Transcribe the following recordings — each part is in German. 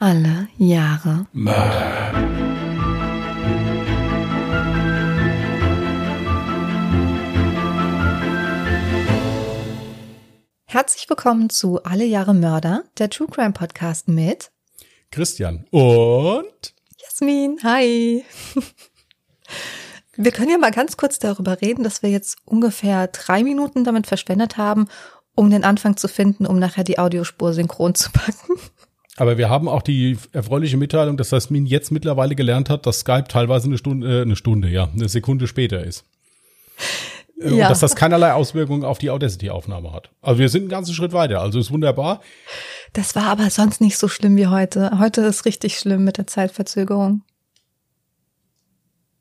Alle Jahre Mörder. Herzlich willkommen zu Alle Jahre Mörder, der True Crime Podcast mit Christian und Jasmin. Hi. Wir können ja mal ganz kurz darüber reden, dass wir jetzt ungefähr drei Minuten damit verschwendet haben, um den Anfang zu finden, um nachher die Audiospur synchron zu packen. Aber wir haben auch die erfreuliche Mitteilung, dass Jasmin jetzt mittlerweile gelernt hat, dass Skype teilweise eine Stunde, äh, eine Stunde, ja, eine Sekunde später ist. Äh, Ja. Und dass das keinerlei Auswirkungen auf die Audacity-Aufnahme hat. Also wir sind einen ganzen Schritt weiter, also ist wunderbar. Das war aber sonst nicht so schlimm wie heute. Heute ist richtig schlimm mit der Zeitverzögerung.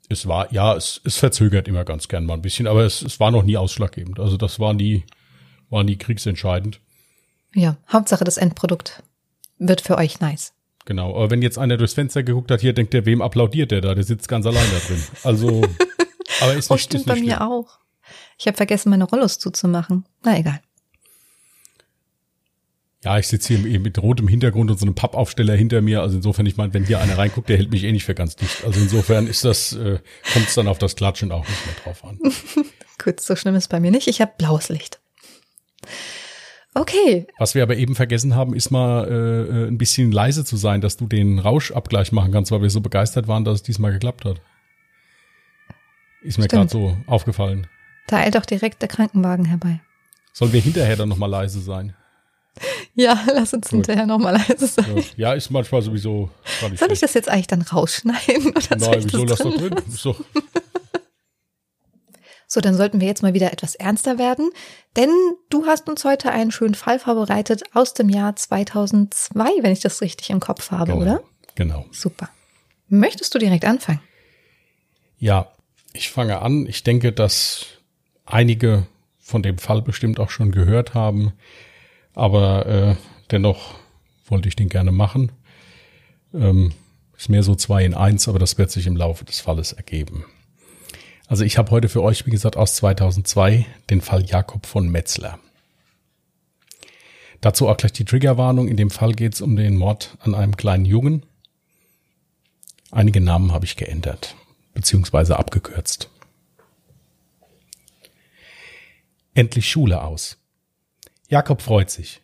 Es war, ja, es, es verzögert immer ganz gern mal ein bisschen, aber es, es war noch nie ausschlaggebend. Also das war nie, war nie kriegsentscheidend. Ja, Hauptsache das Endprodukt wird für euch nice. Genau. Aber wenn jetzt einer durchs Fenster geguckt hat, hier denkt der, wem applaudiert der da? Der sitzt ganz allein da drin. Also, aber ist Oh, nicht, stimmt ist bei nicht mir schlimm. auch. Ich habe vergessen, meine Rollos zuzumachen. Na egal. Ja, ich sitze hier mit rotem Hintergrund und so einem Pappaufsteller hinter mir. Also insofern, ich meine, wenn hier einer reinguckt, der hält mich eh nicht für ganz dicht. Also insofern ist das, äh, kommt es dann auf das Klatschen auch nicht mehr drauf an. Gut, so schlimm ist bei mir nicht. Ich habe blaues Licht. Okay, Was wir aber eben vergessen haben, ist mal äh, äh, ein bisschen leise zu sein, dass du den Rauschabgleich machen kannst, weil wir so begeistert waren, dass es diesmal geklappt hat. Ist mir gerade so aufgefallen. da eilt doch direkt der Krankenwagen herbei. Sollen wir hinterher dann nochmal leise sein? Ja, lass uns hinterher nochmal leise sein. Ja, ist manchmal sowieso Soll ich schlecht. das jetzt eigentlich dann rausschneiden? Oder soll Nein, ich wieso das lass doch drin So, dann sollten wir jetzt mal wieder etwas ernster werden, denn du hast uns heute einen schönen Fall vorbereitet aus dem Jahr 2002, wenn ich das richtig im Kopf habe, genau, oder? Genau. Super. Möchtest du direkt anfangen? Ja, ich fange an. Ich denke, dass einige von dem Fall bestimmt auch schon gehört haben, aber äh, dennoch wollte ich den gerne machen. Ähm, ist mehr so zwei in eins, aber das wird sich im Laufe des Falles ergeben. Also ich habe heute für euch, wie gesagt, aus 2002 den Fall Jakob von Metzler. Dazu auch gleich die Triggerwarnung. In dem Fall geht es um den Mord an einem kleinen Jungen. Einige Namen habe ich geändert beziehungsweise abgekürzt. Endlich Schule aus. Jakob freut sich.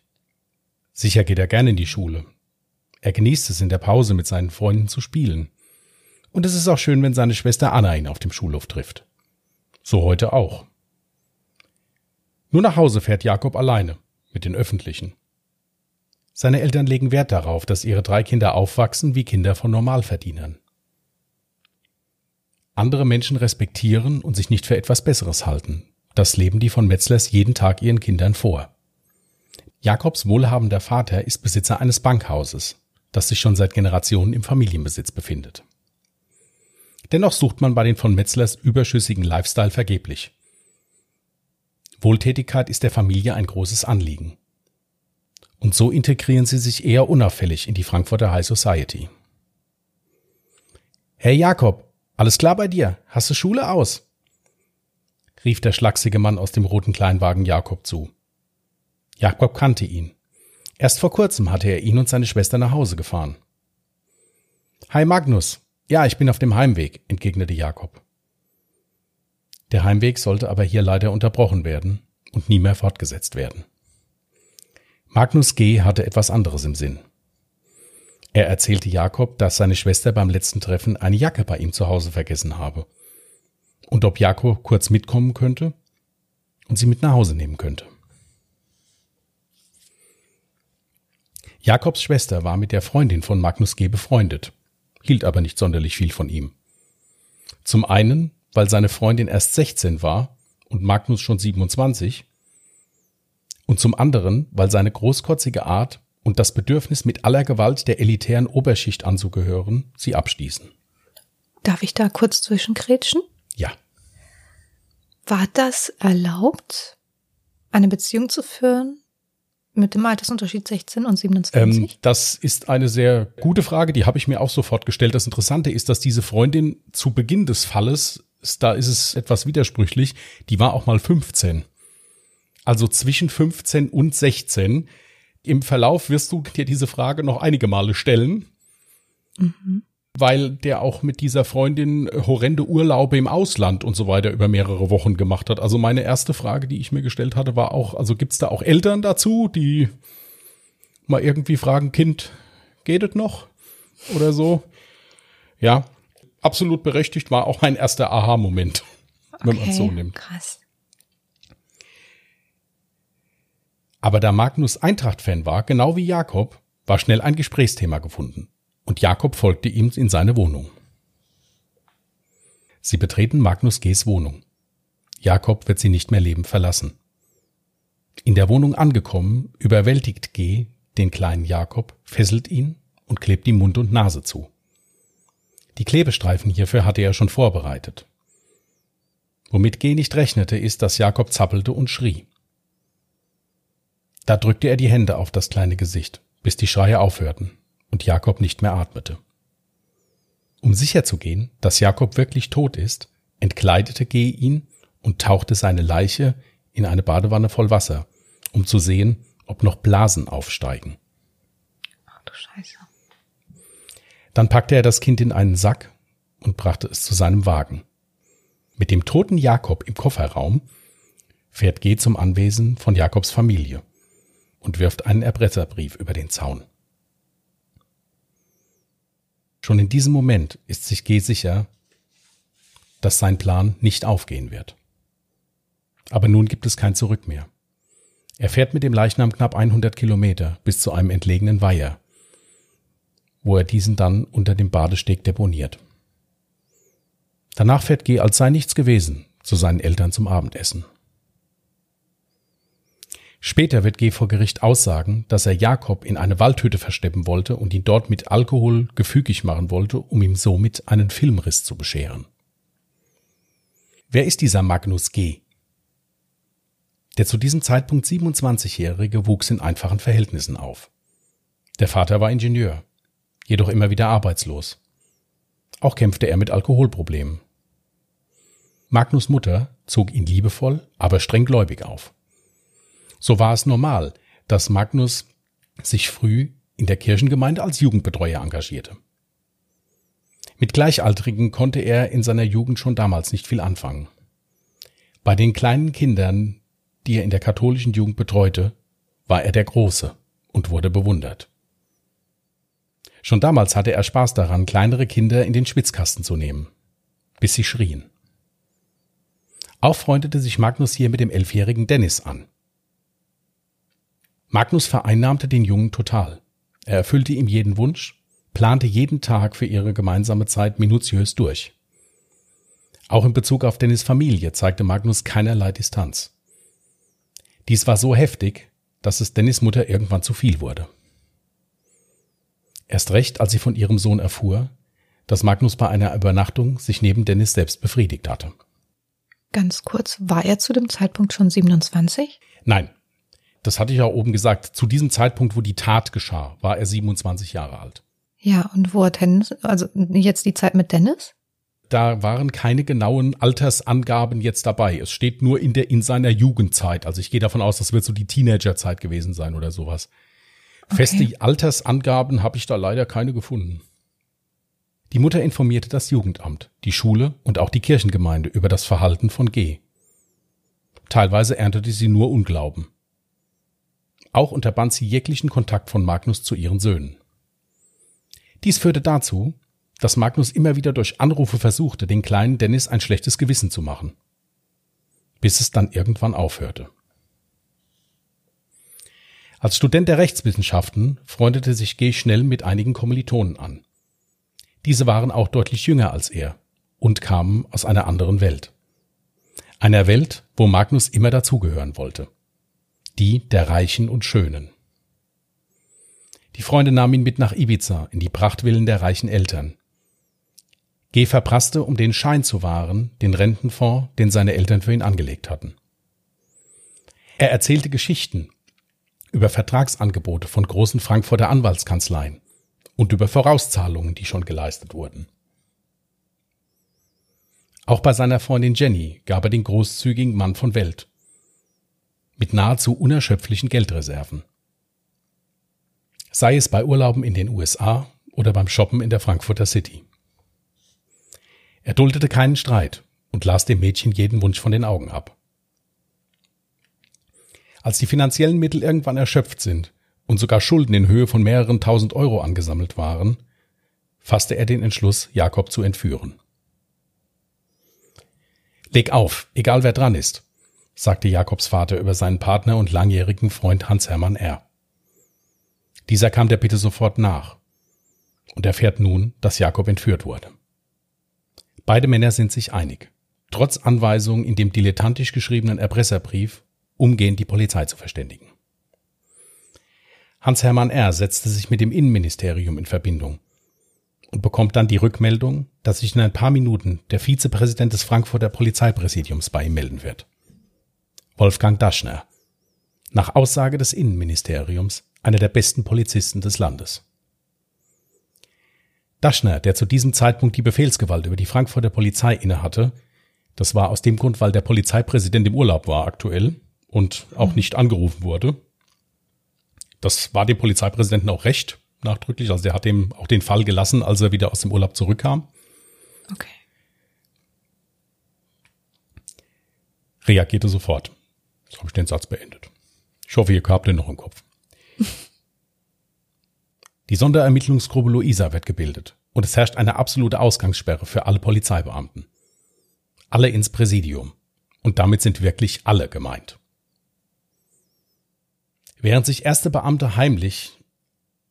Sicher geht er gerne in die Schule. Er genießt es in der Pause mit seinen Freunden zu spielen. Und es ist auch schön, wenn seine Schwester Anna ihn auf dem Schulhof trifft. So heute auch. Nur nach Hause fährt Jakob alleine, mit den Öffentlichen. Seine Eltern legen Wert darauf, dass ihre drei Kinder aufwachsen wie Kinder von Normalverdienern. Andere Menschen respektieren und sich nicht für etwas Besseres halten. Das leben die von Metzlers jeden Tag ihren Kindern vor. Jakobs wohlhabender Vater ist Besitzer eines Bankhauses, das sich schon seit Generationen im Familienbesitz befindet. Dennoch sucht man bei den von Metzlers überschüssigen Lifestyle vergeblich. Wohltätigkeit ist der Familie ein großes Anliegen. Und so integrieren sie sich eher unauffällig in die Frankfurter High Society. Hey Jakob, alles klar bei dir? Hast du Schule aus? rief der schlachsige Mann aus dem roten Kleinwagen Jakob zu. Jakob kannte ihn. Erst vor kurzem hatte er ihn und seine Schwester nach Hause gefahren. Hi Magnus. Ja, ich bin auf dem Heimweg, entgegnete Jakob. Der Heimweg sollte aber hier leider unterbrochen werden und nie mehr fortgesetzt werden. Magnus G. hatte etwas anderes im Sinn. Er erzählte Jakob, dass seine Schwester beim letzten Treffen eine Jacke bei ihm zu Hause vergessen habe. Und ob Jakob kurz mitkommen könnte und sie mit nach Hause nehmen könnte. Jakobs Schwester war mit der Freundin von Magnus G. befreundet, hielt aber nicht sonderlich viel von ihm. Zum einen, weil seine Freundin erst 16 war und Magnus schon 27, und zum anderen, weil seine großkotzige Art und das Bedürfnis, mit aller Gewalt der elitären Oberschicht anzugehören, sie abstießen. Darf ich da kurz zwischenkrätschen? Ja, War das erlaubt, eine Beziehung zu führen mit dem Altersunterschied 16 und 27? ähm, das ist eine sehr gute Frage, die habe ich mir auch sofort gestellt. Das Interessante ist, dass diese Freundin zu Beginn des Falles, da ist es etwas widersprüchlich, die war auch mal 15. Also zwischen 15 und 16 Im Verlauf wirst du dir diese Frage noch einige Male stellen. Mhm. Weil der auch mit dieser Freundin horrende Urlaube im Ausland und so weiter über mehrere Wochen gemacht hat. Also meine erste Frage, die ich mir gestellt hatte, war auch, also gibt's da auch Eltern dazu, die mal irgendwie fragen, Kind, geht es noch? Oder so. Ja, absolut berechtigt, war auch mein erster Aha-Moment, okay, wenn man es so nimmt. Krass. Aber da Magnus Eintracht-Fan war, genau wie Jakob, war schnell ein Gesprächsthema gefunden. Und Jakob folgte ihm in seine Wohnung. Sie betreten Magnus G.s Wohnung. Jakob wird sie nicht mehr lebend verlassen. In der Wohnung angekommen, überwältigt G. den kleinen Jakob, fesselt ihn und klebt ihm Mund und Nase zu. Die Klebestreifen hierfür hatte er schon vorbereitet. Womit G nicht rechnete, ist, dass Jakob zappelte und schrie. Da drückte er die Hände auf das kleine Gesicht, bis die Schreie aufhörten und Jakob nicht mehr atmete. Um sicherzugehen, dass Jakob wirklich tot ist, entkleidete G ihn und tauchte seine Leiche in eine Badewanne voll Wasser, um zu sehen, ob noch Blasen aufsteigen. Ach du Scheiße. Dann packte er das Kind in einen Sack und brachte es zu seinem Wagen. Mit dem toten Jakob im Kofferraum fährt G zum Anwesen von Jakobs Familie und wirft einen Erpresserbrief über den Zaun. Schon in diesem Moment ist sich G sicher, dass sein Plan nicht aufgehen wird. Aber nun gibt es kein Zurück mehr. Er fährt mit dem Leichnam knapp 100 Kilometer bis zu einem entlegenen Weiher, wo er diesen dann unter dem Badesteg deponiert. Danach fährt G, als sei nichts gewesen, zu seinen Eltern zum Abendessen. Später wird G vor Gericht aussagen, dass er Jakob in eine Waldhütte versteppen wollte und ihn dort mit Alkohol gefügig machen wollte, um ihm somit einen Filmriss zu bescheren. Wer ist dieser Magnus G? Der zu diesem Zeitpunkt 27-Jährige wuchs in einfachen Verhältnissen auf. Der Vater war Ingenieur jedoch immer wieder arbeitslos. Auch kämpfte er mit Alkoholproblemen. Magnus Mutter zog ihn liebevoll, aber streng gläubig auf. So war es normal, dass Magnus sich früh in der Kirchengemeinde als Jugendbetreuer engagierte. Mit Gleichaltrigen konnte er in seiner Jugend schon damals nicht viel anfangen. Bei den kleinen Kindern, die er in der katholischen Jugend betreute, war er der Große und wurde bewundert. Schon damals hatte er Spaß daran, kleinere Kinder in den Schwitzkasten zu nehmen, bis sie schrien. Auch freundete sich Magnus hier mit dem elfjährigen Dennis an. Magnus vereinnahmte den Jungen total. Er erfüllte ihm jeden Wunsch, plante jeden Tag für ihre gemeinsame Zeit minutiös durch. Auch in Bezug auf Dennis Familie zeigte Magnus keinerlei Distanz. Dies war so heftig, dass es Dennis Mutter irgendwann zu viel wurde. Erst recht, als sie von ihrem Sohn erfuhr, dass Magnus bei einer Übernachtung sich neben Dennis selbst befriedigt hatte. Ganz kurz, war er zu dem Zeitpunkt schon 27? Nein. Das hatte ich ja oben gesagt. Zu diesem Zeitpunkt, wo die Tat geschah, war er 27 Jahre alt. Ja, und wo hat Dennis, also jetzt die Zeit mit Dennis? Da waren keine genauen Altersangaben jetzt dabei. Es steht nur in der, in seiner Jugendzeit. Also ich gehe davon aus, das wird so die Teenagerzeit gewesen sein oder sowas. Feste Altersangaben habe ich da leider keine gefunden. Die Mutter informierte das Jugendamt, die Schule und auch die Kirchengemeinde über das Verhalten von G. Teilweise erntete sie nur Unglauben. Auch unterband sie jeglichen Kontakt von Magnus zu ihren Söhnen. Dies führte dazu, dass Magnus immer wieder durch Anrufe versuchte, den kleinen Dennis ein schlechtes Gewissen zu machen, bis es dann irgendwann aufhörte. Als Student der Rechtswissenschaften freundete sich G. schnell mit einigen Kommilitonen an. Diese waren auch deutlich jünger als er und kamen aus einer anderen Welt. Einer Welt, wo Magnus immer dazugehören wollte. Die der Reichen und Schönen. Die Freunde nahmen ihn mit nach Ibiza in die Prachtvillen der reichen Eltern. G. verprasste, um den Schein zu wahren, den Rentenfonds, den seine Eltern für ihn angelegt hatten. Er erzählte Geschichten über Vertragsangebote von großen Frankfurter Anwaltskanzleien und über Vorauszahlungen, die schon geleistet wurden. Auch bei seiner Freundin Jenny gab er den großzügigen Mann von Welt mit nahezu unerschöpflichen Geldreserven. sei es bei Urlauben in den USA oder beim Shoppen in der Frankfurter City. Er duldete keinen Streit und las dem Mädchen jeden Wunsch von den Augen ab. Als die finanziellen Mittel irgendwann erschöpft sind und sogar Schulden in Höhe von mehreren tausend Euro angesammelt waren, fasste er den Entschluss, Jakob zu entführen. Leg auf, egal wer dran ist, sagte Jakobs Vater über seinen Partner und langjährigen Freund Hans-Hermann R. Dieser kam der Bitte sofort nach und erfährt nun, dass Jakob entführt wurde. Beide Männer sind sich einig. Trotz Anweisungen in dem dilettantisch geschriebenen Erpresserbrief, umgehend die Polizei zu verständigen. Hans-Hermann R. setzte sich mit dem Innenministerium in Verbindung und bekommt dann die Rückmeldung, dass sich in ein paar Minuten der Vizepräsident des Frankfurter Polizeipräsidiums bei ihm melden wird. Wolfgang Daschner. Nach Aussage des Innenministeriums einer der besten Polizisten des Landes. Daschner, der zu diesem Zeitpunkt die Befehlsgewalt über die Frankfurter Polizei innehatte, das war aus dem Grund, weil der Polizeipräsident im Urlaub war aktuell und auch nicht angerufen wurde. Das war dem Polizeipräsidenten auch recht, nachdrücklich. Also der hat ihm auch den Fall gelassen, als er wieder aus dem Urlaub zurückkam. Okay. Reagierte sofort. Jetzt habe ich den Satz beendet. Ich hoffe, ihr habt den noch im Kopf. Die Sonderermittlungsgruppe Luisa wird gebildet und es herrscht eine absolute Ausgangssperre für alle Polizeibeamten. Alle ins Präsidium. Und damit sind wirklich alle gemeint. Während sich erste Beamte heimlich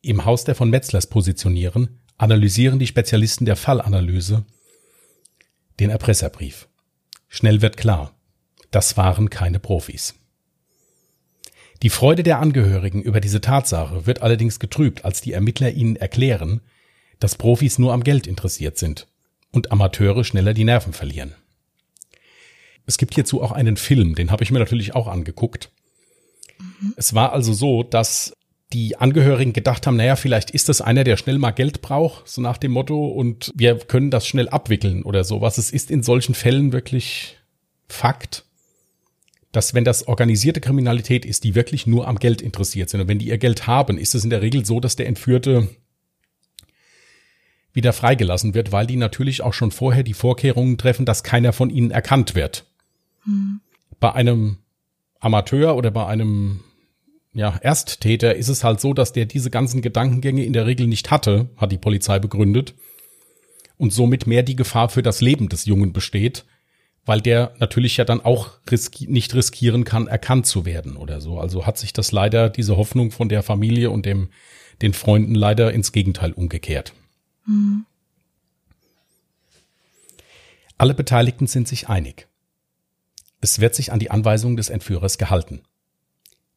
im Haus der von Metzlers positionieren, analysieren die Spezialisten der Fallanalyse den Erpresserbrief. Schnell wird klar, das waren keine Profis. Die Freude der Angehörigen über diese Tatsache wird allerdings getrübt, als die Ermittler ihnen erklären, dass Profis nur am Geld interessiert sind und Amateure schneller die Nerven verlieren. Es gibt hierzu auch einen Film, den habe ich mir natürlich auch angeguckt. Mhm. Es war also so, dass die Angehörigen gedacht haben, naja, vielleicht ist das einer, der schnell mal Geld braucht, so nach dem Motto, und wir können das schnell abwickeln oder sowas. Es ist in solchen Fällen wirklich Fakt, dass wenn das organisierte Kriminalität ist, die wirklich nur am Geld interessiert sind und wenn die ihr Geld haben, ist es in der Regel so, dass der Entführte wieder freigelassen wird, weil die natürlich auch schon vorher die Vorkehrungen treffen, dass keiner von ihnen erkannt wird. Hm. Bei einem Amateur oder bei einem ja, Ersttäter ist es halt so, dass der diese ganzen Gedankengänge in der Regel nicht hatte, hat die Polizei begründet. Und somit mehr die Gefahr für das Leben des Jungen besteht, weil der natürlich ja dann auch riski nicht riskieren kann, erkannt zu werden oder so. Also hat sich das leider, diese Hoffnung von der Familie und dem, den Freunden leider ins Gegenteil umgekehrt. Mhm. Alle Beteiligten sind sich einig. Es wird sich an die Anweisungen des Entführers gehalten.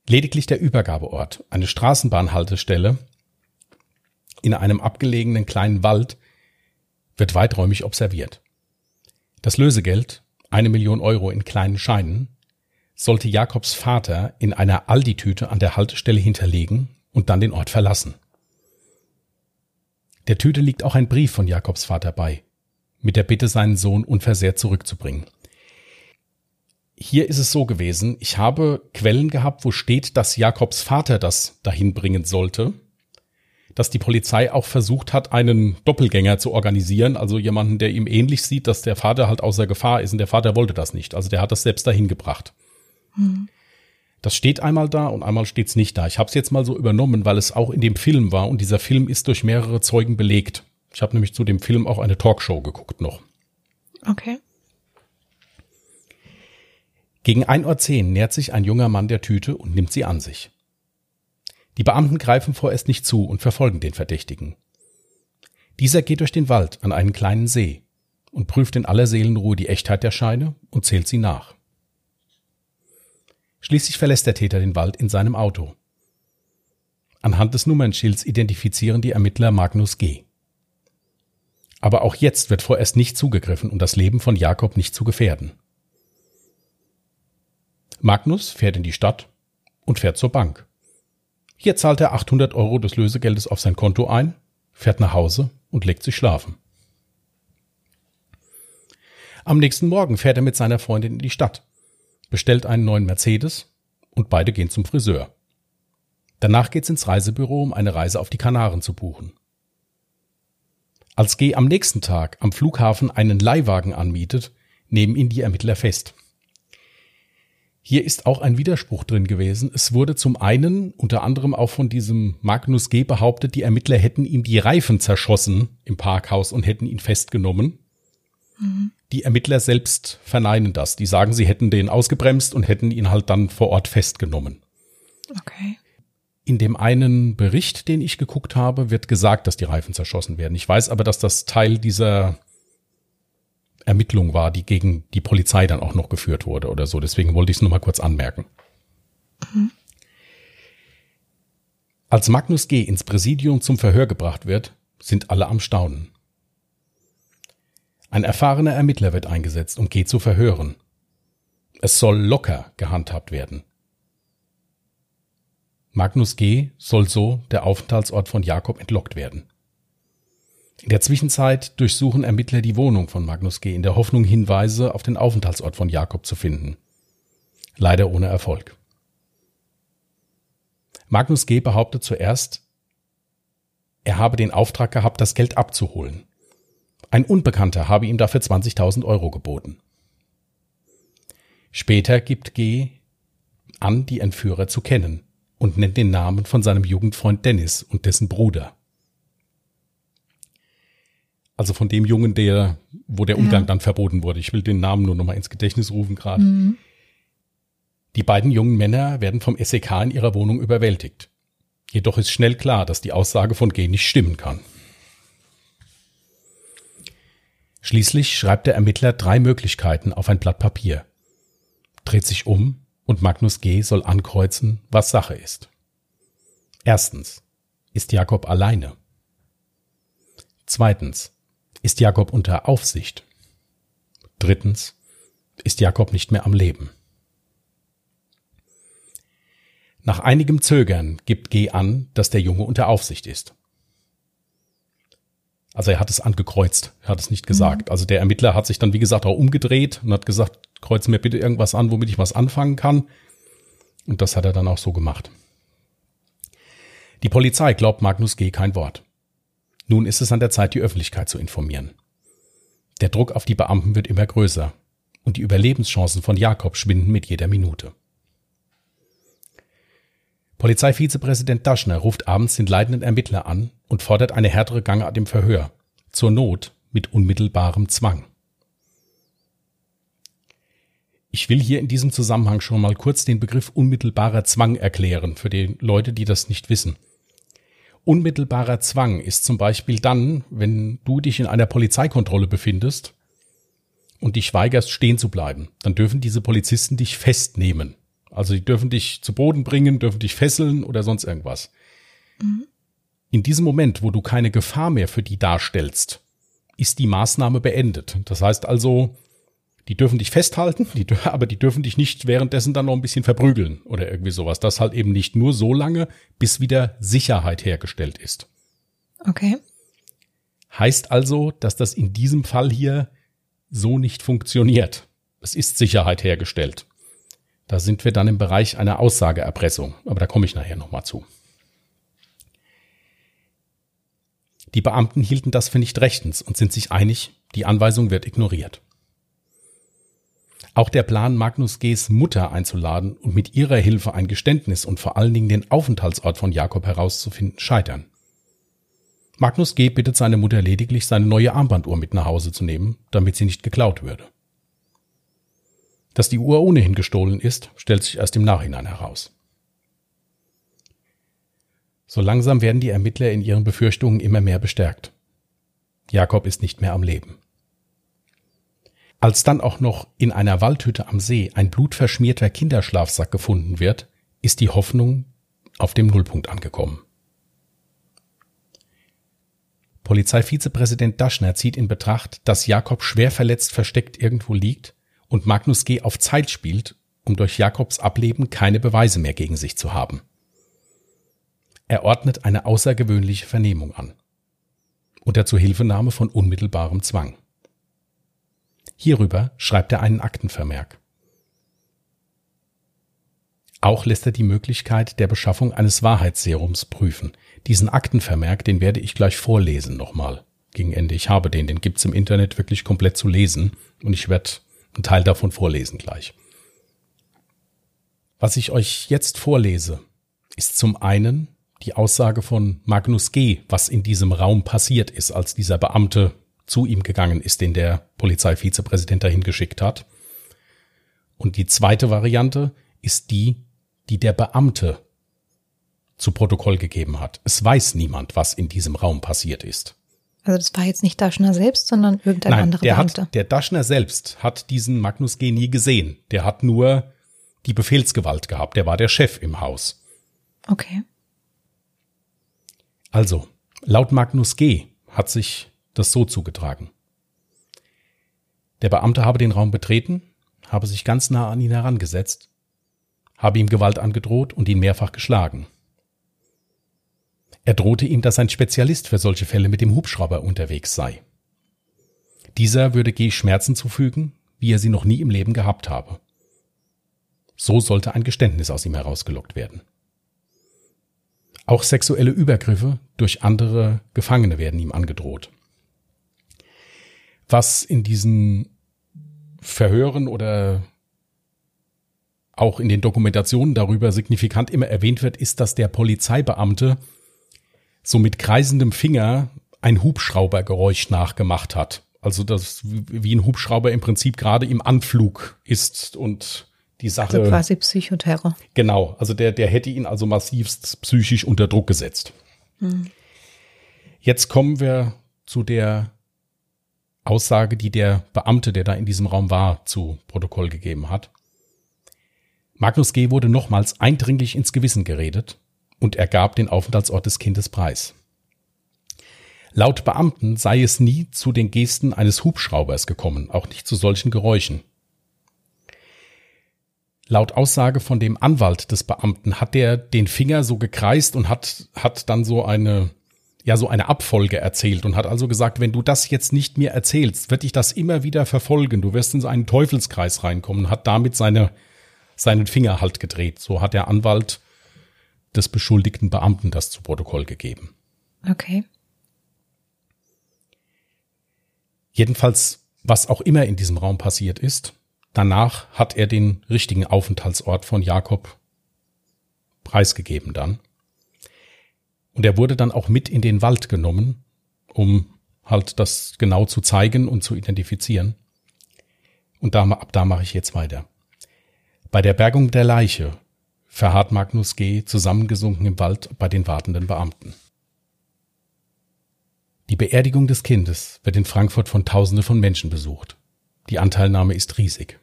Lediglich der Übergabeort, eine Straßenbahnhaltestelle in einem abgelegenen kleinen Wald, wird weiträumig observiert. Das Lösegeld, eine Million Euro in kleinen Scheinen, sollte Jakobs Vater in einer Aldi-Tüte an der Haltestelle hinterlegen und dann den Ort verlassen. Der Tüte liegt auch ein Brief von Jakobs Vater bei, mit der Bitte, seinen Sohn unversehrt zurückzubringen hier ist es so gewesen, ich habe Quellen gehabt, wo steht, dass Jakobs Vater das dahin bringen sollte, dass die Polizei auch versucht hat, einen Doppelgänger zu organisieren, also jemanden, der ihm ähnlich sieht, dass der Vater halt außer Gefahr ist und der Vater wollte das nicht. Also der hat das selbst dahin gebracht. Hm. Das steht einmal da und einmal steht es nicht da. Ich habe es jetzt mal so übernommen, weil es auch in dem Film war und dieser Film ist durch mehrere Zeugen belegt. Ich habe nämlich zu dem Film auch eine Talkshow geguckt noch. Okay. Gegen 1.10 Uhr nähert sich ein junger Mann der Tüte und nimmt sie an sich. Die Beamten greifen vorerst nicht zu und verfolgen den Verdächtigen. Dieser geht durch den Wald an einen kleinen See und prüft in aller Seelenruhe die Echtheit der Scheine und zählt sie nach. Schließlich verlässt der Täter den Wald in seinem Auto. Anhand des Nummernschilds identifizieren die Ermittler Magnus G. Aber auch jetzt wird vorerst nicht zugegriffen, um das Leben von Jakob nicht zu gefährden. Magnus fährt in die Stadt und fährt zur Bank. Hier zahlt er 800 Euro des Lösegeldes auf sein Konto ein, fährt nach Hause und legt sich schlafen. Am nächsten Morgen fährt er mit seiner Freundin in die Stadt, bestellt einen neuen Mercedes und beide gehen zum Friseur. Danach geht's ins Reisebüro, um eine Reise auf die Kanaren zu buchen. Als G am nächsten Tag am Flughafen einen Leihwagen anmietet, nehmen ihn die Ermittler fest. Hier ist auch ein Widerspruch drin gewesen. Es wurde zum einen unter anderem auch von diesem Magnus G. behauptet, die Ermittler hätten ihm die Reifen zerschossen im Parkhaus und hätten ihn festgenommen. Mhm. Die Ermittler selbst verneinen das. Die sagen, sie hätten den ausgebremst und hätten ihn halt dann vor Ort festgenommen. Okay. In dem einen Bericht, den ich geguckt habe, wird gesagt, dass die Reifen zerschossen werden. Ich weiß aber, dass das Teil dieser Ermittlung war, die gegen die Polizei dann auch noch geführt wurde oder so. Deswegen wollte ich es nur mal kurz anmerken. Mhm. Als Magnus G. ins Präsidium zum Verhör gebracht wird, sind alle am Staunen. Ein erfahrener Ermittler wird eingesetzt, um G. zu verhören. Es soll locker gehandhabt werden. Magnus G. soll so der Aufenthaltsort von Jakob entlockt werden. In der Zwischenzeit durchsuchen Ermittler die Wohnung von Magnus G. in der Hoffnung, Hinweise auf den Aufenthaltsort von Jakob zu finden. Leider ohne Erfolg. Magnus G. behauptet zuerst, er habe den Auftrag gehabt, das Geld abzuholen. Ein Unbekannter habe ihm dafür 20.000 Euro geboten. Später gibt G. an, die Entführer zu kennen und nennt den Namen von seinem Jugendfreund Dennis und dessen Bruder. Also von dem Jungen, der, wo der Umgang ja. dann verboten wurde. Ich will den Namen nur nochmal ins Gedächtnis rufen gerade. Mhm. Die beiden jungen Männer werden vom SEK in ihrer Wohnung überwältigt. Jedoch ist schnell klar, dass die Aussage von G nicht stimmen kann. Schließlich schreibt der Ermittler drei Möglichkeiten auf ein Blatt Papier, dreht sich um und Magnus G. soll ankreuzen, was Sache ist. Erstens. Ist Jakob alleine? Zweitens. Ist Jakob unter Aufsicht? Drittens, ist Jakob nicht mehr am Leben? Nach einigem Zögern gibt G an, dass der Junge unter Aufsicht ist. Also er hat es angekreuzt, er hat es nicht gesagt. Mhm. Also der Ermittler hat sich dann, wie gesagt, auch umgedreht und hat gesagt, kreuz mir bitte irgendwas an, womit ich was anfangen kann. Und das hat er dann auch so gemacht. Die Polizei glaubt Magnus G. kein Wort. Nun ist es an der Zeit, die Öffentlichkeit zu informieren. Der Druck auf die Beamten wird immer größer und die Überlebenschancen von Jakob schwinden mit jeder Minute. Polizeivizepräsident Daschner ruft abends den leitenden Ermittler an und fordert eine härtere Gangart im Verhör, zur Not mit unmittelbarem Zwang. Ich will hier in diesem Zusammenhang schon mal kurz den Begriff unmittelbarer Zwang erklären für die Leute, die das nicht wissen. Unmittelbarer Zwang ist zum Beispiel dann, wenn du dich in einer Polizeikontrolle befindest und dich weigerst, stehen zu bleiben. Dann dürfen diese Polizisten dich festnehmen. Also die dürfen dich zu Boden bringen, dürfen dich fesseln oder sonst irgendwas. Mhm. In diesem Moment, wo du keine Gefahr mehr für die darstellst, ist die Maßnahme beendet. Das heißt also, die dürfen dich festhalten, die, aber die dürfen dich nicht währenddessen dann noch ein bisschen verprügeln oder irgendwie sowas. Das halt eben nicht nur so lange, bis wieder Sicherheit hergestellt ist. Okay. Heißt also, dass das in diesem Fall hier so nicht funktioniert. Es ist Sicherheit hergestellt. Da sind wir dann im Bereich einer Aussageerpressung, aber da komme ich nachher nochmal zu. Die Beamten hielten das für nicht rechtens und sind sich einig, die Anweisung wird ignoriert. Auch der Plan, Magnus G.'s Mutter einzuladen und mit ihrer Hilfe ein Geständnis und vor allen Dingen den Aufenthaltsort von Jakob herauszufinden, scheitern. Magnus G. bittet seine Mutter lediglich, seine neue Armbanduhr mit nach Hause zu nehmen, damit sie nicht geklaut würde. Dass die Uhr ohnehin gestohlen ist, stellt sich erst im Nachhinein heraus. So langsam werden die Ermittler in ihren Befürchtungen immer mehr bestärkt. Jakob ist nicht mehr am Leben. Als dann auch noch in einer Waldhütte am See ein blutverschmierter Kinderschlafsack gefunden wird, ist die Hoffnung auf dem Nullpunkt angekommen. Polizeivizepräsident Daschner zieht in Betracht, dass Jakob schwer verletzt versteckt irgendwo liegt und Magnus G. auf Zeit spielt, um durch Jakobs Ableben keine Beweise mehr gegen sich zu haben. Er ordnet eine außergewöhnliche Vernehmung an. Unter Zuhilfenahme von unmittelbarem Zwang. Hierüber schreibt er einen Aktenvermerk. Auch lässt er die Möglichkeit der Beschaffung eines Wahrheitsserums prüfen. Diesen Aktenvermerk, den werde ich gleich vorlesen nochmal gegen Ende. Ich habe den, den gibt's im Internet wirklich komplett zu lesen und ich werde einen Teil davon vorlesen gleich. Was ich euch jetzt vorlese, ist zum einen die Aussage von Magnus G., was in diesem Raum passiert ist, als dieser Beamte zu ihm gegangen ist, den der Polizeivizepräsident dahin geschickt hat. Und die zweite Variante ist die, die der Beamte zu Protokoll gegeben hat. Es weiß niemand, was in diesem Raum passiert ist. Also das war jetzt nicht Daschner selbst, sondern irgendein Nein, anderer der Beamte. Hat, der Daschner selbst hat diesen Magnus G. nie gesehen. Der hat nur die Befehlsgewalt gehabt. Der war der Chef im Haus. Okay. Also, laut Magnus G. hat sich das so zugetragen. Der Beamte habe den Raum betreten, habe sich ganz nah an ihn herangesetzt, habe ihm Gewalt angedroht und ihn mehrfach geschlagen. Er drohte ihm, dass ein Spezialist für solche Fälle mit dem Hubschrauber unterwegs sei. Dieser würde G. Schmerzen zufügen, wie er sie noch nie im Leben gehabt habe. So sollte ein Geständnis aus ihm herausgelockt werden. Auch sexuelle Übergriffe durch andere Gefangene werden ihm angedroht. Was in diesen Verhören oder auch in den Dokumentationen darüber signifikant immer erwähnt wird, ist, dass der Polizeibeamte so mit kreisendem Finger ein Hubschraubergeräusch nachgemacht hat. Also das wie ein Hubschrauber im Prinzip gerade im Anflug ist und die Sache. Also quasi Psychoterror. Genau, also der, der hätte ihn also massivst psychisch unter Druck gesetzt. Hm. Jetzt kommen wir zu der Aussage, die der Beamte, der da in diesem Raum war, zu Protokoll gegeben hat. Magnus G. wurde nochmals eindringlich ins Gewissen geredet und er gab den Aufenthaltsort des Kindes preis. Laut Beamten sei es nie zu den Gesten eines Hubschraubers gekommen, auch nicht zu solchen Geräuschen. Laut Aussage von dem Anwalt des Beamten hat der den Finger so gekreist und hat, hat dann so eine, ja, so eine Abfolge erzählt und hat also gesagt, wenn du das jetzt nicht mir erzählst, wird dich das immer wieder verfolgen. Du wirst in so einen Teufelskreis reinkommen und hat damit seine, seinen Finger halt gedreht. So hat der Anwalt des beschuldigten Beamten das zu Protokoll gegeben. Okay. Jedenfalls, was auch immer in diesem Raum passiert ist, Danach hat er den richtigen Aufenthaltsort von Jakob preisgegeben dann. Und er wurde dann auch mit in den Wald genommen, um halt das genau zu zeigen und zu identifizieren. Und da, ab da mache ich jetzt weiter. Bei der Bergung der Leiche verharrt Magnus G. zusammengesunken im Wald bei den wartenden Beamten. Die Beerdigung des Kindes wird in Frankfurt von Tausende von Menschen besucht. Die Anteilnahme ist riesig.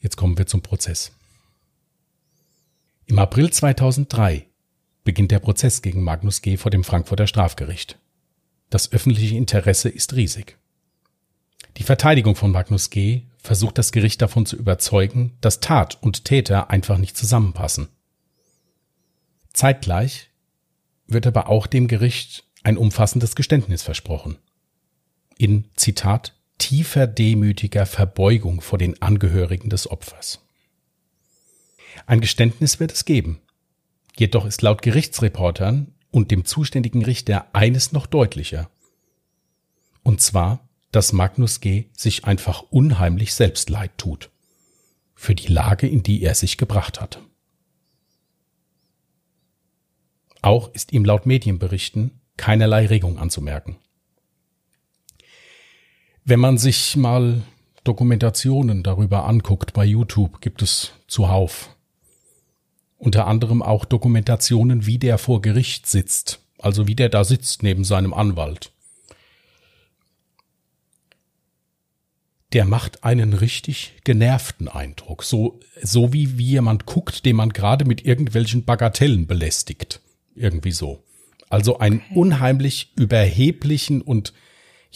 Jetzt kommen wir zum Prozess. Im April 2003 beginnt der Prozess gegen Magnus G. vor dem Frankfurter Strafgericht. Das öffentliche Interesse ist riesig. Die Verteidigung von Magnus G. versucht das Gericht davon zu überzeugen, dass Tat und Täter einfach nicht zusammenpassen. Zeitgleich wird aber auch dem Gericht ein umfassendes Geständnis versprochen. In Zitat tiefer demütiger Verbeugung vor den Angehörigen des Opfers. Ein Geständnis wird es geben. Jedoch ist laut Gerichtsreportern und dem zuständigen Richter eines noch deutlicher. Und zwar, dass Magnus G. sich einfach unheimlich selbst leid tut. Für die Lage, in die er sich gebracht hat. Auch ist ihm laut Medienberichten keinerlei Regung anzumerken. Wenn man sich mal Dokumentationen darüber anguckt bei YouTube, gibt es zuhauf. Unter anderem auch Dokumentationen, wie der vor Gericht sitzt, also wie der da sitzt neben seinem Anwalt. Der macht einen richtig genervten Eindruck, so, so wie, wie jemand guckt, den man gerade mit irgendwelchen Bagatellen belästigt. Irgendwie so. Also einen okay. unheimlich überheblichen und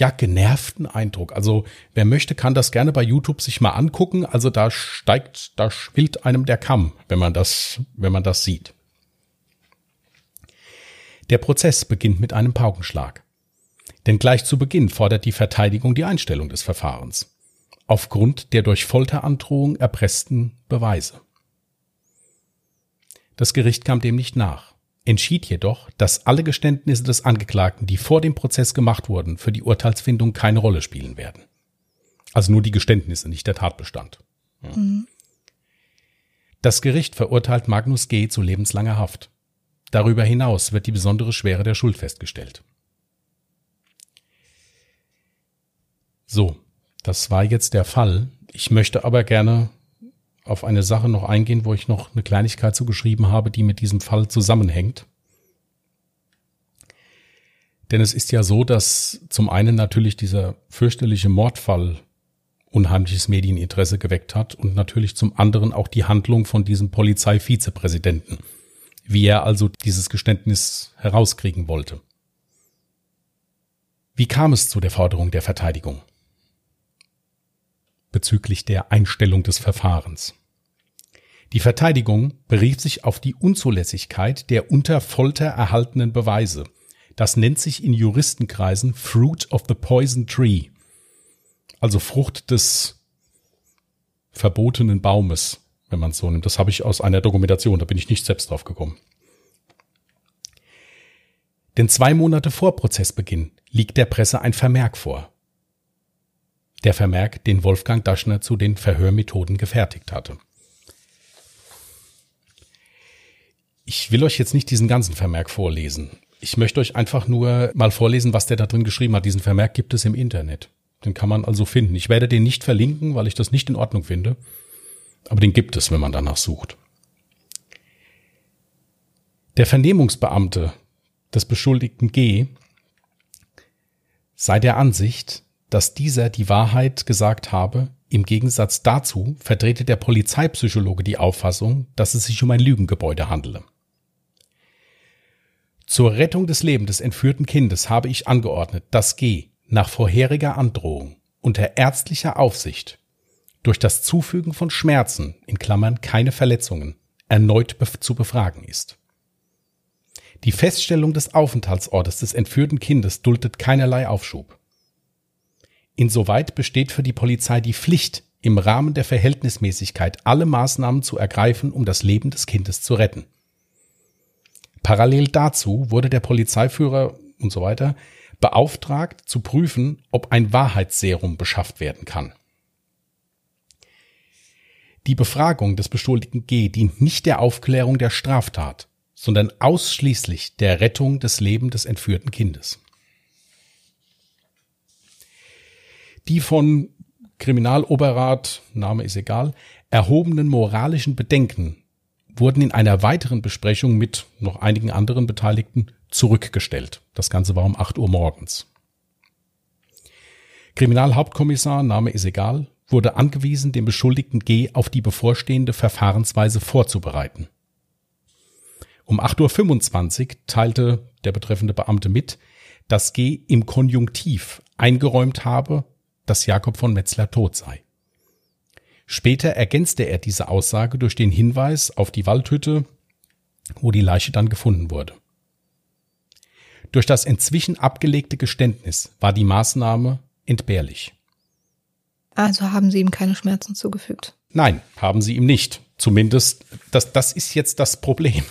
ja, genervten Eindruck. Also wer möchte, kann das gerne bei YouTube sich mal angucken. Also da steigt, da schwillt einem der Kamm, wenn man das, wenn man das sieht. Der Prozess beginnt mit einem Paukenschlag. Denn gleich zu Beginn fordert die Verteidigung die Einstellung des Verfahrens. aufgrund der durch Folterandrohung erpressten Beweise. Das Gericht kam dem nicht nach, entschied jedoch, dass alle Geständnisse des Angeklagten, die vor dem Prozess gemacht wurden, für die Urteilsfindung keine Rolle spielen werden. Also nur die Geständnisse, nicht der Tatbestand. Ja. Mhm. Das Gericht verurteilt Magnus G. zu lebenslanger Haft. Darüber hinaus wird die besondere Schwere der Schuld festgestellt. So, das war jetzt der Fall. Ich möchte aber gerne auf eine Sache noch eingehen, wo ich noch eine Kleinigkeit zugeschrieben habe, die mit diesem Fall zusammenhängt. Denn es ist ja so, dass zum einen natürlich dieser fürchterliche Mordfall unheimliches Medieninteresse geweckt hat und natürlich zum anderen auch die Handlung von diesem Polizeivizepräsidenten, wie er also dieses Geständnis herauskriegen wollte. Wie kam es zu der Forderung der Verteidigung? Bezüglich der Einstellung des Verfahrens. Die Verteidigung berief sich auf die Unzulässigkeit der unter Folter erhaltenen Beweise. Das nennt sich in Juristenkreisen Fruit of the Poison Tree also Frucht des verbotenen Baumes, wenn man es so nimmt. Das habe ich aus einer Dokumentation, da bin ich nicht selbst drauf gekommen. Denn zwei Monate vor Prozessbeginn liegt der Presse ein Vermerk vor. Der Vermerk, den Wolfgang Daschner zu den Verhörmethoden gefertigt hatte. Ich will euch jetzt nicht diesen ganzen Vermerk vorlesen. Ich möchte euch einfach nur mal vorlesen, was der da drin geschrieben hat. Diesen Vermerk gibt es im Internet. Den kann man also finden. Ich werde den nicht verlinken, weil ich das nicht in Ordnung finde. Aber den gibt es, wenn man danach sucht. Der Vernehmungsbeamte des Beschuldigten G sei der Ansicht, dass dieser die Wahrheit gesagt habe. Im Gegensatz dazu vertrete der Polizeipsychologe die Auffassung, dass es sich um ein Lügengebäude handele. Zur Rettung des Lebens des entführten Kindes habe ich angeordnet, dass G nach vorheriger Androhung unter ärztlicher Aufsicht durch das Zufügen von Schmerzen in Klammern keine Verletzungen erneut zu befragen ist. Die Feststellung des Aufenthaltsortes des entführten Kindes duldet keinerlei Aufschub. Insoweit besteht für die Polizei die Pflicht, im Rahmen der Verhältnismäßigkeit alle Maßnahmen zu ergreifen, um das Leben des Kindes zu retten. Parallel dazu wurde der Polizeiführer und so weiter beauftragt zu prüfen, ob ein Wahrheitsserum beschafft werden kann. Die Befragung des Beschuldigten G dient nicht der Aufklärung der Straftat, sondern ausschließlich der Rettung des Lebens des entführten Kindes. Die von Kriminaloberrat, Name ist egal, erhobenen moralischen Bedenken wurden in einer weiteren Besprechung mit noch einigen anderen Beteiligten zurückgestellt. Das Ganze war um 8 Uhr morgens. Kriminalhauptkommissar, Name ist egal, wurde angewiesen, den Beschuldigten G auf die bevorstehende Verfahrensweise vorzubereiten. Um 8.25 Uhr teilte der betreffende Beamte mit, dass G im Konjunktiv eingeräumt habe, dass Jakob von Metzler tot sei. Später ergänzte er diese Aussage durch den Hinweis auf die Waldhütte, wo die Leiche dann gefunden wurde. Durch das inzwischen abgelegte Geständnis war die Maßnahme entbehrlich. Also haben Sie ihm keine Schmerzen zugefügt? Nein, haben Sie ihm nicht. Zumindest, das, das ist jetzt das Problem.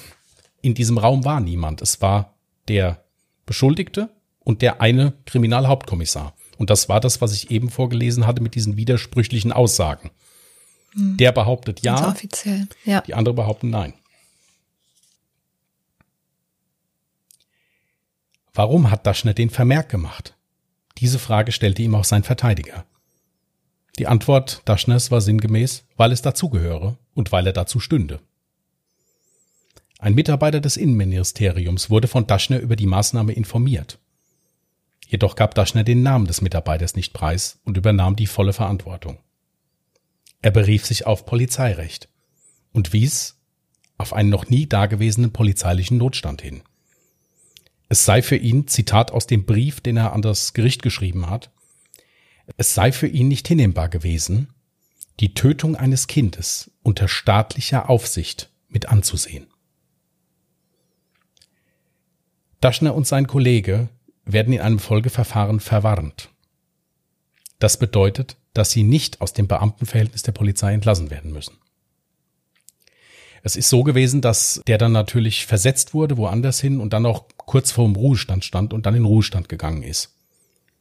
In diesem Raum war niemand. Es war der Beschuldigte und der eine Kriminalhauptkommissar. Und das war das, was ich eben vorgelesen hatte mit diesen widersprüchlichen Aussagen. Hm. Der behauptet ja, offiziell. ja, die andere behaupten nein. Warum hat Daschner den Vermerk gemacht? Diese Frage stellte ihm auch sein Verteidiger. Die Antwort Daschners war sinngemäß, weil es dazugehöre und weil er dazu stünde. Ein Mitarbeiter des Innenministeriums wurde von Daschner über die Maßnahme informiert. Jedoch gab Daschner den Namen des Mitarbeiters nicht preis und übernahm die volle Verantwortung. Er berief sich auf Polizeirecht und wies auf einen noch nie dagewesenen polizeilichen Notstand hin. Es sei für ihn, Zitat aus dem Brief, den er an das Gericht geschrieben hat, es sei für ihn nicht hinnehmbar gewesen, die Tötung eines Kindes unter staatlicher Aufsicht mit anzusehen. Daschner und sein Kollege werden in einem Folgeverfahren verwarnt. Das bedeutet, dass sie nicht aus dem Beamtenverhältnis der Polizei entlassen werden müssen. Es ist so gewesen, dass der dann natürlich versetzt wurde, woanders hin und dann auch kurz vor dem Ruhestand stand und dann in Ruhestand gegangen ist.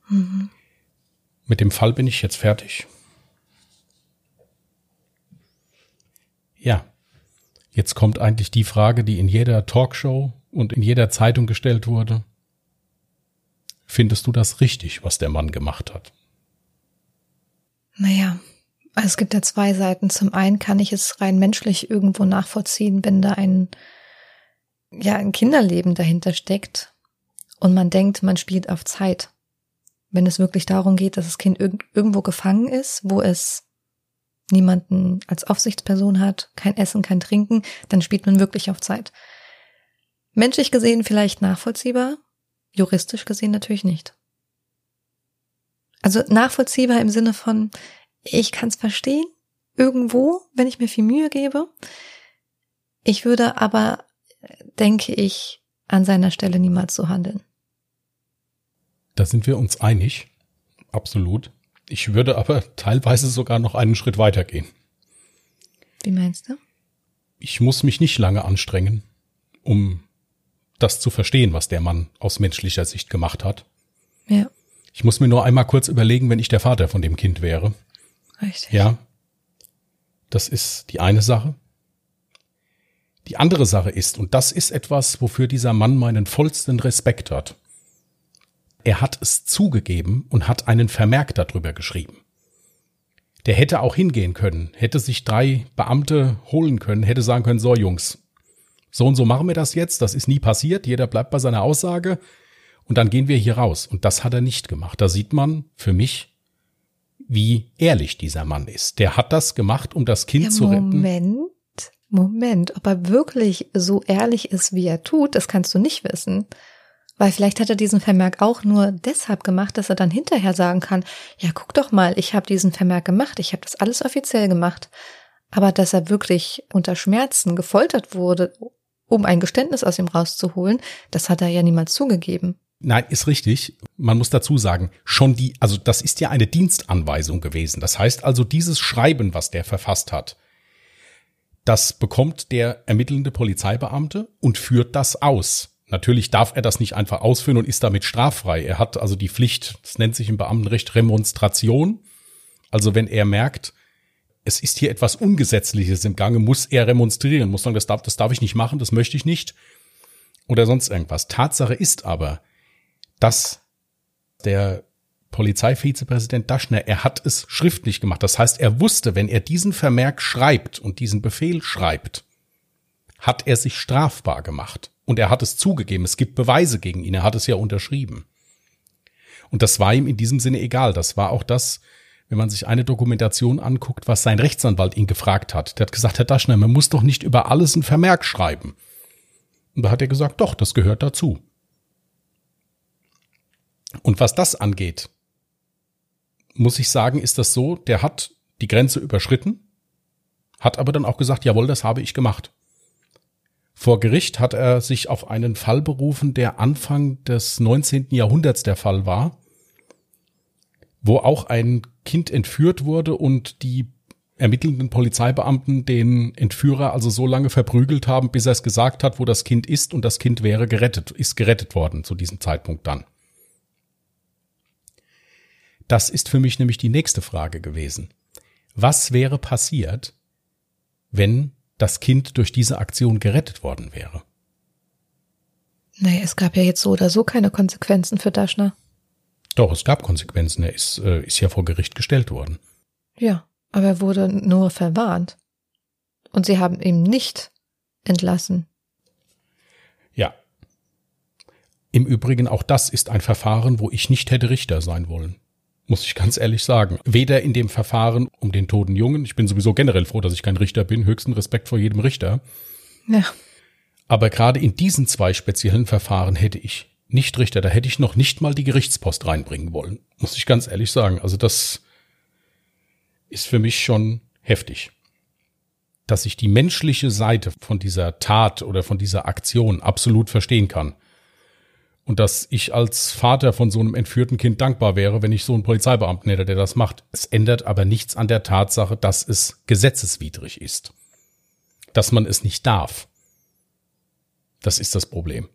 Mhm. Mit dem Fall bin ich jetzt fertig. Ja, jetzt kommt eigentlich die Frage, die in jeder Talkshow und in jeder Zeitung gestellt wurde. Findest du das richtig, was der Mann gemacht hat? Naja, es gibt ja zwei Seiten. Zum einen kann ich es rein menschlich irgendwo nachvollziehen, wenn da ein, ja, ein Kinderleben dahinter steckt und man denkt, man spielt auf Zeit. Wenn es wirklich darum geht, dass das Kind irg irgendwo gefangen ist, wo es niemanden als Aufsichtsperson hat, kein Essen, kein Trinken, dann spielt man wirklich auf Zeit. Menschlich gesehen vielleicht nachvollziehbar, juristisch gesehen natürlich nicht. Also nachvollziehbar im Sinne von, ich kann es verstehen, irgendwo, wenn ich mir viel Mühe gebe. Ich würde aber, denke ich, an seiner Stelle niemals so handeln. Da sind wir uns einig. Absolut. Ich würde aber teilweise sogar noch einen Schritt weiter gehen. Wie meinst du? Ich muss mich nicht lange anstrengen, um das zu verstehen, was der Mann aus menschlicher Sicht gemacht hat. Ja. Ich muss mir nur einmal kurz überlegen, wenn ich der Vater von dem Kind wäre. Richtig. Ja. Das ist die eine Sache. Die andere Sache ist, und das ist etwas, wofür dieser Mann meinen vollsten Respekt hat. Er hat es zugegeben und hat einen Vermerk darüber geschrieben. Der hätte auch hingehen können, hätte sich drei Beamte holen können, hätte sagen können, so Jungs, so und so machen wir das jetzt, das ist nie passiert, jeder bleibt bei seiner Aussage und dann gehen wir hier raus. Und das hat er nicht gemacht. Da sieht man für mich, wie ehrlich dieser Mann ist. Der hat das gemacht, um das Kind ja, zu retten. Moment, Moment, ob er wirklich so ehrlich ist, wie er tut, das kannst du nicht wissen. Weil vielleicht hat er diesen Vermerk auch nur deshalb gemacht, dass er dann hinterher sagen kann, ja, guck doch mal, ich habe diesen Vermerk gemacht, ich habe das alles offiziell gemacht. Aber dass er wirklich unter Schmerzen gefoltert wurde, um ein Geständnis aus ihm rauszuholen, das hat er ja niemals zugegeben. Nein, ist richtig. Man muss dazu sagen, schon die, also das ist ja eine Dienstanweisung gewesen. Das heißt also, dieses Schreiben, was der verfasst hat, das bekommt der ermittelnde Polizeibeamte und führt das aus. Natürlich darf er das nicht einfach ausführen und ist damit straffrei. Er hat also die Pflicht, das nennt sich im Beamtenrecht Remonstration. Also wenn er merkt, es ist hier etwas Ungesetzliches im Gange, muss er remonstrieren, muss sagen, das darf, das darf ich nicht machen, das möchte ich nicht. Oder sonst irgendwas. Tatsache ist aber, dass der Polizeivizepräsident Daschner, er hat es schriftlich gemacht. Das heißt, er wusste, wenn er diesen Vermerk schreibt und diesen Befehl schreibt, hat er sich strafbar gemacht. Und er hat es zugegeben. Es gibt Beweise gegen ihn. Er hat es ja unterschrieben. Und das war ihm in diesem Sinne egal. Das war auch das, wenn man sich eine Dokumentation anguckt, was sein Rechtsanwalt ihn gefragt hat. Der hat gesagt, Herr Daschner, man muss doch nicht über alles ein Vermerk schreiben. Und da hat er gesagt, doch, das gehört dazu. Und was das angeht, muss ich sagen, ist das so, der hat die Grenze überschritten, hat aber dann auch gesagt, jawohl, das habe ich gemacht. Vor Gericht hat er sich auf einen Fall berufen, der Anfang des 19. Jahrhunderts der Fall war, wo auch ein Kind entführt wurde und die ermittelnden Polizeibeamten den Entführer also so lange verprügelt haben, bis er es gesagt hat, wo das Kind ist und das Kind wäre gerettet, ist gerettet worden zu diesem Zeitpunkt dann. Das ist für mich nämlich die nächste Frage gewesen. Was wäre passiert, wenn das Kind durch diese Aktion gerettet worden wäre. Naja, es gab ja jetzt so oder so keine Konsequenzen für Daschner. Doch, es gab Konsequenzen. Er ist, äh, ist ja vor Gericht gestellt worden. Ja, aber er wurde nur verwarnt. Und sie haben ihn nicht entlassen. Ja. Im Übrigen, auch das ist ein Verfahren, wo ich nicht hätte Richter sein wollen muss ich ganz ehrlich sagen. Weder in dem Verfahren um den toten Jungen, ich bin sowieso generell froh, dass ich kein Richter bin, höchsten Respekt vor jedem Richter. Ja. Aber gerade in diesen zwei speziellen Verfahren hätte ich nicht Richter, da hätte ich noch nicht mal die Gerichtspost reinbringen wollen, muss ich ganz ehrlich sagen. Also das ist für mich schon heftig. Dass ich die menschliche Seite von dieser Tat oder von dieser Aktion absolut verstehen kann. Und dass ich als Vater von so einem entführten Kind dankbar wäre, wenn ich so einen Polizeibeamten hätte, der das macht. Es ändert aber nichts an der Tatsache, dass es gesetzeswidrig ist. Dass man es nicht darf. Das ist das Problem.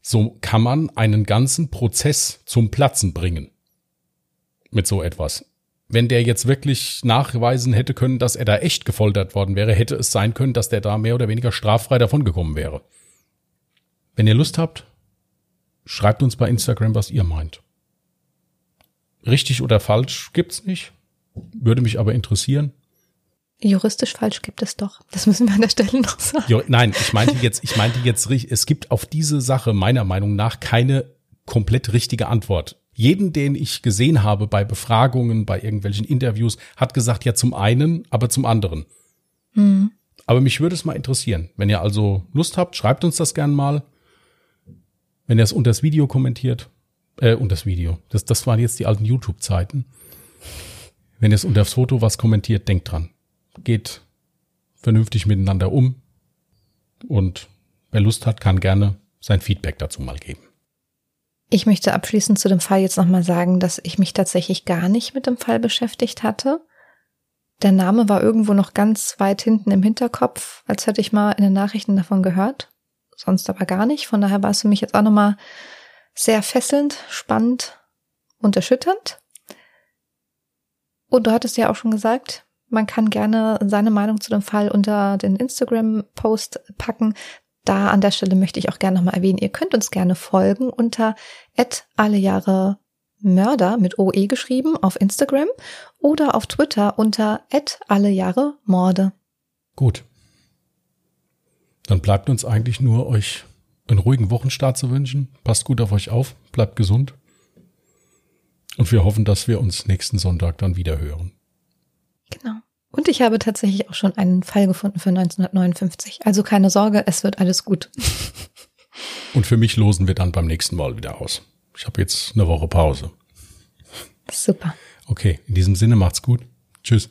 So kann man einen ganzen Prozess zum Platzen bringen. Mit so etwas. Wenn der jetzt wirklich nachweisen hätte können, dass er da echt gefoltert worden wäre, hätte es sein können, dass der da mehr oder weniger straffrei davongekommen wäre. Wenn ihr Lust habt, Schreibt uns bei Instagram, was ihr meint. Richtig oder falsch gibt's nicht. Würde mich aber interessieren. Juristisch falsch gibt es doch. Das müssen wir an der Stelle noch sagen. Jo, nein, ich meinte jetzt, ich meinte jetzt, es gibt auf diese Sache meiner Meinung nach keine komplett richtige Antwort. Jeden, den ich gesehen habe bei Befragungen, bei irgendwelchen Interviews, hat gesagt, ja zum einen, aber zum anderen. Mhm. Aber mich würde es mal interessieren. Wenn ihr also Lust habt, schreibt uns das gern mal. Wenn ihr es unter das Video kommentiert, äh, unter das Video, das, das waren jetzt die alten YouTube-Zeiten. Wenn ihr es unter das Foto was kommentiert, denkt dran. Geht vernünftig miteinander um. Und wer Lust hat, kann gerne sein Feedback dazu mal geben. Ich möchte abschließend zu dem Fall jetzt nochmal sagen, dass ich mich tatsächlich gar nicht mit dem Fall beschäftigt hatte. Der Name war irgendwo noch ganz weit hinten im Hinterkopf, als hätte ich mal in den Nachrichten davon gehört sonst aber gar nicht. Von daher war es für mich jetzt auch nochmal sehr fesselnd, spannend und erschütternd. Und du hattest ja auch schon gesagt, man kann gerne seine Meinung zu dem Fall unter den Instagram-Post packen. Da an der Stelle möchte ich auch gerne nochmal erwähnen, ihr könnt uns gerne folgen unter alle Jahre Mörder mit OE geschrieben auf Instagram oder auf Twitter unter alle Jahre Morde. Gut. Dann bleibt uns eigentlich nur, euch einen ruhigen Wochenstart zu wünschen. Passt gut auf euch auf, bleibt gesund. Und wir hoffen, dass wir uns nächsten Sonntag dann wieder hören. Genau. Und ich habe tatsächlich auch schon einen Fall gefunden für 1959. Also keine Sorge, es wird alles gut. Und für mich losen wir dann beim nächsten Mal wieder aus. Ich habe jetzt eine Woche Pause. Super. Okay, in diesem Sinne macht's gut. Tschüss.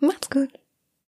Macht's gut.